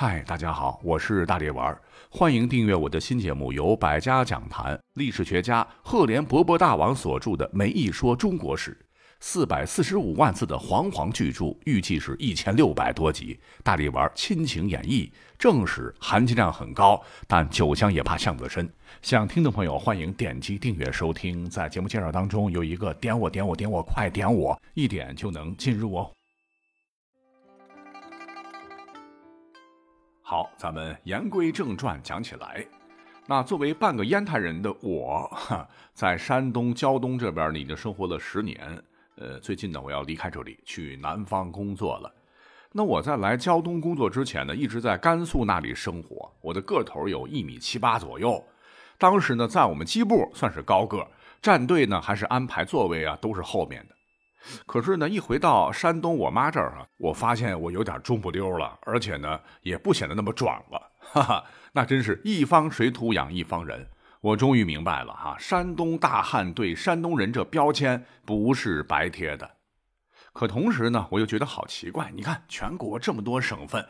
嗨，大家好，我是大力丸，欢迎订阅我的新节目，由百家讲坛历史学家赫连勃勃大王所著的《梅一说中国史》，四百四十五万字的煌煌巨著，预计是一千六百多集。大力丸亲情演绎，正史含金量很高，但酒香也怕巷子深。想听的朋友欢迎点击订阅收听。在节目介绍当中有一个点我点我点我，快点我，一点就能进入哦。好，咱们言归正传，讲起来。那作为半个烟台人的我，哈，在山东胶东这边，已经生活了十年。呃，最近呢，我要离开这里，去南方工作了。那我在来胶东工作之前呢，一直在甘肃那里生活。我的个头有一米七八左右，当时呢，在我们机部算是高个，战队呢还是安排座位啊，都是后面的。可是呢，一回到山东我妈这儿啊，我发现我有点中不溜了，而且呢，也不显得那么壮了，哈哈，那真是一方水土养一方人。我终于明白了哈，山东大汉对山东人这标签不是白贴的。可同时呢，我又觉得好奇怪，你看全国这么多省份。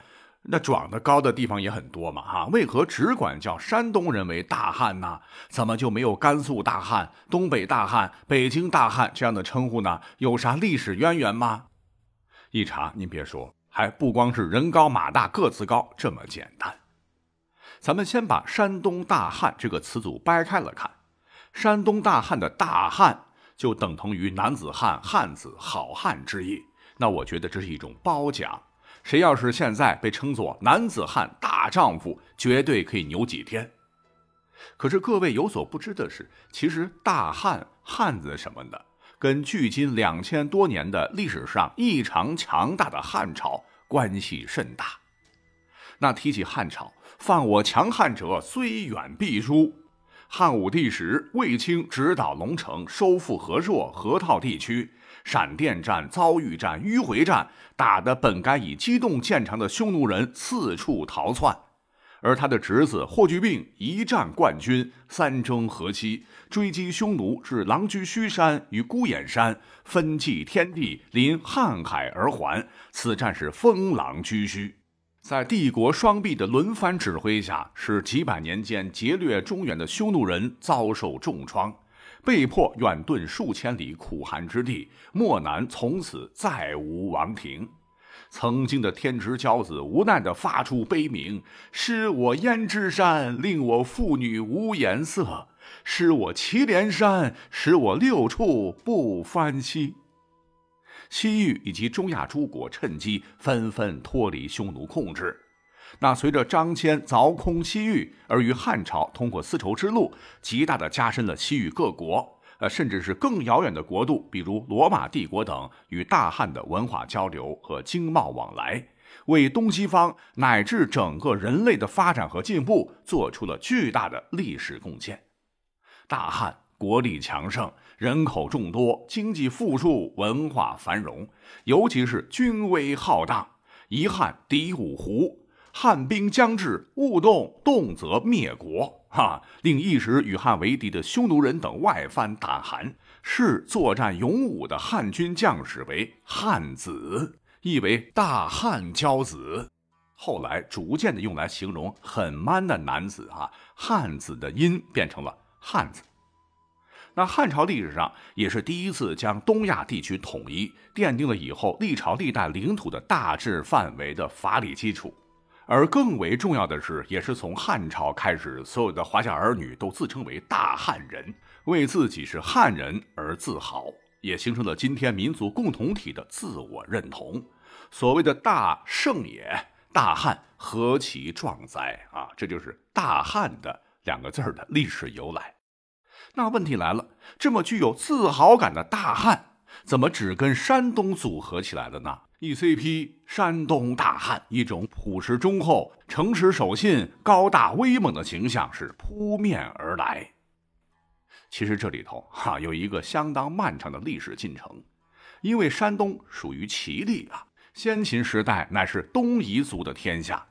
那长得高的地方也很多嘛，哈，为何只管叫山东人为大汉呢？怎么就没有甘肃大汉、东北大汉、北京大汉这样的称呼呢？有啥历史渊源吗？一查，您别说，还不光是人高马大、个子高这么简单。咱们先把“山东大汉”这个词组掰开了看，“山东大汉”的大汉就等同于男子汉、汉子、好汉之意。那我觉得这是一种褒奖。谁要是现在被称作男子汉、大丈夫，绝对可以牛几天。可是各位有所不知的是，其实大汉、汉子什么的，跟距今两千多年的历史上异常强大的汉朝关系甚大。那提起汉朝，犯我强汉者虽远必诛。汉武帝时，卫青直捣龙城，收复河朔、河套地区。闪电战、遭遇战、迂回战，打得本该以机动见长的匈奴人四处逃窜，而他的侄子霍去病一战冠军，三征河西，追击匈奴至狼居胥山与孤眼山，分祭天地，临瀚海而还。此战是风狼居胥，在帝国双臂的轮番指挥下，使几百年间劫掠中原的匈奴人遭受重创。被迫远遁数千里苦寒之地，漠南从此再无王庭。曾经的天之骄子无奈地发出悲鸣：“失我燕之山，令我妇女无颜色；失我祁连山，使我六畜不欢息。”西域以及中亚诸国趁机纷纷脱离匈奴控制。那随着张骞凿空西域，而于汉朝通过丝绸之路，极大的加深了西域各国，呃，甚至是更遥远的国度，比如罗马帝国等，与大汉的文化交流和经贸往来，为东西方乃至整个人类的发展和进步做出了巨大的历史贡献。大汉国力强盛，人口众多，经济富庶，文化繁荣，尤其是军威浩荡，一汉抵五胡。汉兵将至，勿动，动则灭国。哈，令一时与汉为敌的匈奴人等外藩胆寒，视作战勇武的汉军将士为汉子，意为大汉骄子。后来逐渐的用来形容很 man 的男子。哈，汉子的音变成了汉子。那汉朝历史上也是第一次将东亚地区统一，奠定了以后历朝历代领土的大致范围的法理基础。而更为重要的是，也是从汉朝开始，所有的华夏儿女都自称为大汉人，为自己是汉人而自豪，也形成了今天民族共同体的自我认同。所谓的大圣也，大汉何其壮哉啊！这就是大汉的两个字的历史由来。那问题来了，这么具有自豪感的大汉，怎么只跟山东组合起来了呢？E.C.P. 山东大汉，一种朴实忠厚、诚实守信、高大威猛的形象是扑面而来。其实这里头哈有一个相当漫长的历史进程，因为山东属于齐地啊，先秦时代乃是东夷族的天下，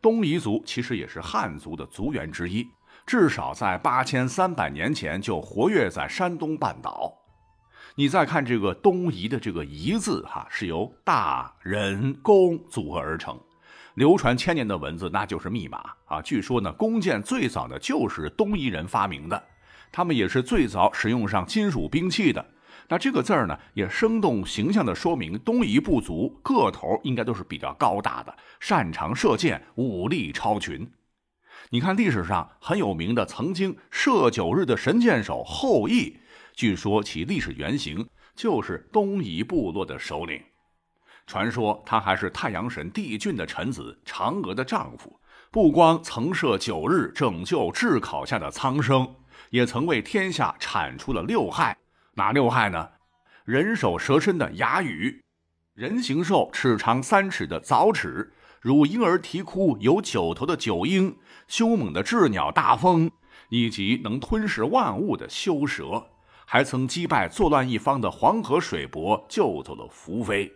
东夷族其实也是汉族的族源之一，至少在八千三百年前就活跃在山东半岛。你再看这个东夷的这个“夷”字，哈，是由大人工组合而成。流传千年的文字那就是密码啊。据说呢，弓箭最早的就是东夷人发明的，他们也是最早使用上金属兵器的。那这个字儿呢，也生动形象地说明东夷部族个头应该都是比较高大的，擅长射箭，武力超群。你看历史上很有名的曾经射九日的神箭手后羿，据说其历史原型就是东夷部落的首领。传说他还是太阳神帝俊的臣子，嫦娥的丈夫。不光曾设九日拯救炙烤下的苍生，也曾为天下铲除了六害。哪六害呢？人首蛇身的哑语，人形兽齿长三尺的凿齿，如婴儿啼哭有九头的九婴，凶猛的鸷鸟大风，以及能吞噬万物的修蛇，还曾击败作乱一方的黄河水伯，救走了福妃。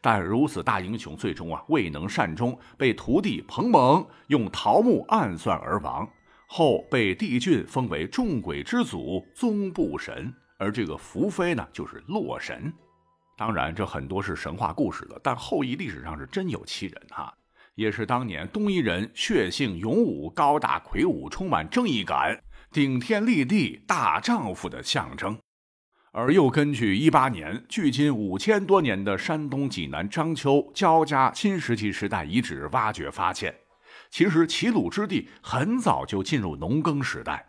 但如此大英雄，最终啊未能善终，被徒弟彭蒙用桃木暗算而亡，后被帝俊封为众鬼之祖，宗部神。而这个福妃呢，就是洛神。当然，这很多是神话故事了，但后羿历史上是真有其人哈，也是当年东夷人血性勇武、高大魁梧、充满正义感、顶天立地大丈夫的象征。而又根据一八年距今五千多年的山东济南章丘焦家新石器时代遗址挖掘发现，其实齐鲁之地很早就进入农耕时代。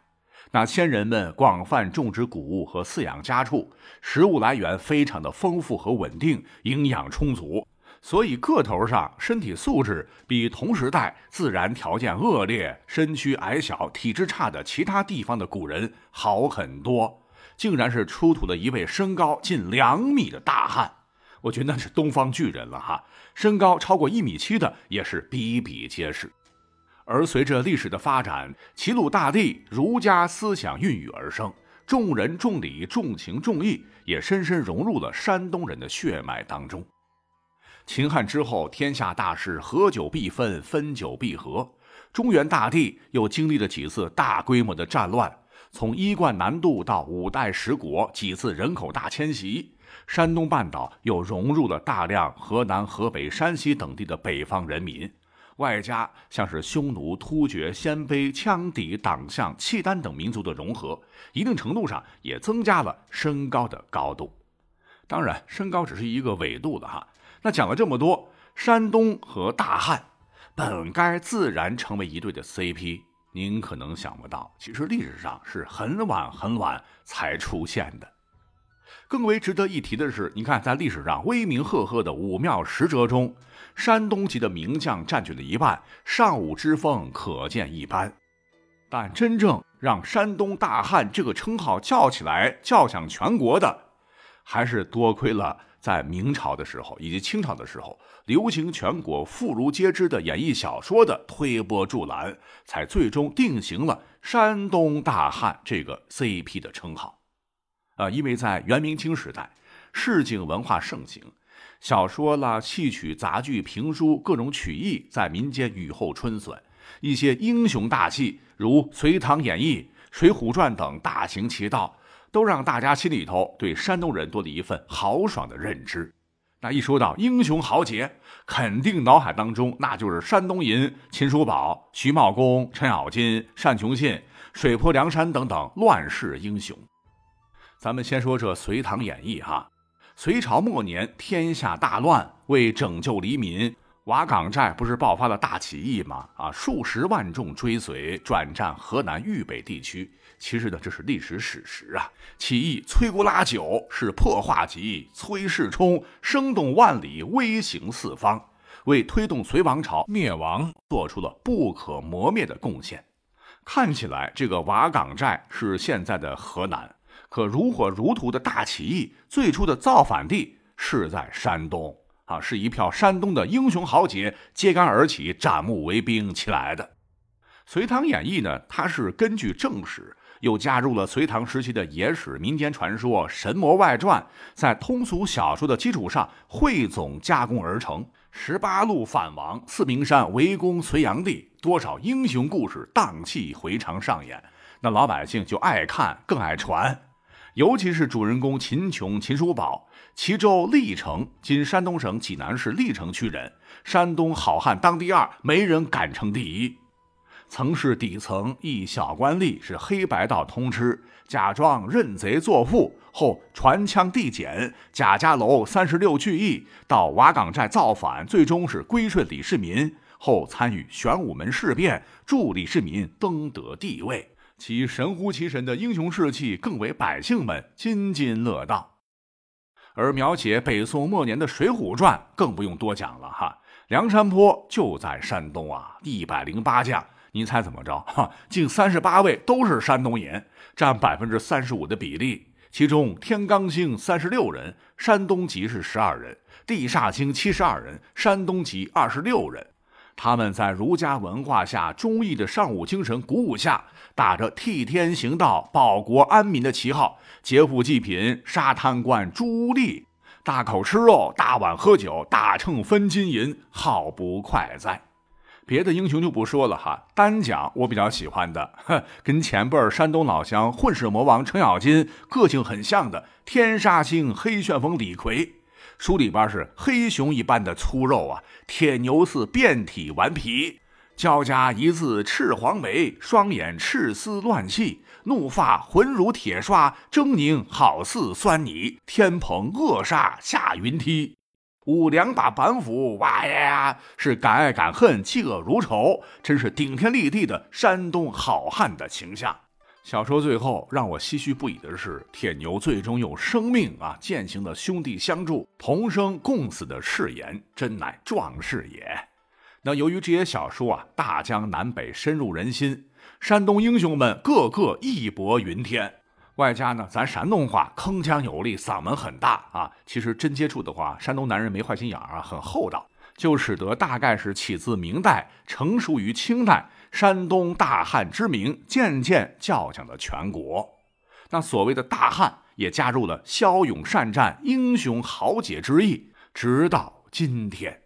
那先人们广泛种植谷物和饲养家畜，食物来源非常的丰富和稳定，营养充足，所以个头上身体素质比同时代自然条件恶劣、身躯矮小、体质差的其他地方的古人好很多。竟然是出土了一位身高近两米的大汉，我觉得那是东方巨人了哈，身高超过一米七的也是比比皆是。而随着历史的发展，齐鲁大地儒家思想孕育而生，重仁重礼重情重义也深深融入了山东人的血脉当中。秦汉之后，天下大势，合久必分，分久必合。中原大地又经历了几次大规模的战乱，从一贯南渡到五代十国几次人口大迁徙，山东半岛又融入了大量河南、河北、山西等地的北方人民。外加像是匈奴、突厥、鲜卑、羌氐、党项、契丹等民族的融合，一定程度上也增加了身高的高度。当然，身高只是一个纬度的哈。那讲了这么多，山东和大汉本该自然成为一对的 CP，您可能想不到，其实历史上是很晚很晚才出现的。更为值得一提的是，你看，在历史上威名赫赫的武庙十哲中，山东籍的名将占据了一半，尚武之风可见一斑。但真正让山东大汉这个称号叫起来、叫响全国的，还是多亏了在明朝的时候以及清朝的时候，流行全国、妇孺皆知的演义小说的推波助澜，才最终定型了山东大汉这个 CP 的称号。啊，因为在元明清时代，市井文化盛行，小说啦、戏曲、杂剧、评书各种曲艺在民间雨后春笋，一些英雄大戏如《隋唐演义》《水浒传》等大行其道，都让大家心里头对山东人多了一份豪爽的认知。那一说到英雄豪杰，肯定脑海当中那就是山东银、秦叔宝、徐茂公、程咬金、单雄信、水泊梁山等等乱世英雄。咱们先说这《隋唐演义》哈，隋朝末年天下大乱，为拯救黎民，瓦岗寨不是爆发了大起义吗？啊，数十万众追随，转战河南豫北地区。其实呢，这是历史史实啊。起义摧枯拉朽，是破化吉，崔世充声动万里，威行四方，为推动隋王朝灭亡做出了不可磨灭的贡献。看起来，这个瓦岗寨是现在的河南。可如火如荼的大起义，最初的造反地是在山东啊，是一票山东的英雄豪杰揭竿而起，斩木为兵起来的。《隋唐演义》呢，它是根据正史，又加入了隋唐时期的野史、民间传说、神魔外传，在通俗小说的基础上汇总加工而成。十八路反王，四明山围攻隋炀帝，多少英雄故事荡气回肠上演，那老百姓就爱看，更爱传。尤其是主人公秦琼、秦叔宝，齐州历城，今山东省济南市历城区人，山东好汉当第二，没人敢称第一。曾是底层一小官吏，是黑白道通吃，假装认贼作父，后传枪递简，贾家楼三十六聚义，到瓦岗寨造反，最终是归顺李世民，后参与玄武门事变，助李世民登得帝位。其神乎其神的英雄事迹，更为百姓们津津乐道。而描写北宋末年的《水浒传》，更不用多讲了哈。梁山泊就在山东啊，一百零八将，您猜怎么着？哈，近三十八位都是山东人，占百分之三十五的比例。其中天罡星三十六人，山东籍是十二人；地煞星七十二人，山东籍二十六人。他们在儒家文化下、忠义的尚武精神鼓舞下，打着替天行道、保国安民的旗号，劫富济贫、杀贪官、诛吏，大口吃肉、大碗喝酒、大秤分金银，好不快哉！别的英雄就不说了哈，单讲我比较喜欢的，跟前辈山东老乡混世魔王程咬金个性很像的天杀星黑旋风李逵。书里边是黑熊一般的粗肉啊，铁牛似遍体顽皮，交加一字赤黄眉，双眼赤丝乱气，怒发浑如铁刷，狰狞好似酸泥，天蓬恶煞下云梯，舞两把板斧，哇呀，是敢爱敢恨，嫉恶如仇，真是顶天立地的山东好汉的形象。小说最后让我唏嘘不已的是，铁牛最终用生命啊践行了兄弟相助、同生共死的誓言，真乃壮士也。那由于这些小说啊，大江南北深入人心，山东英雄们个个义薄云天，外加呢咱山东话铿锵有力，嗓门很大啊。其实真接触的话，山东男人没坏心眼啊，很厚道，就使得大概是起自明代，成熟于清代。山东大汉之名渐渐叫响了全国，那所谓的大汉也加入了骁勇善战、英雄豪杰之意，直到今天。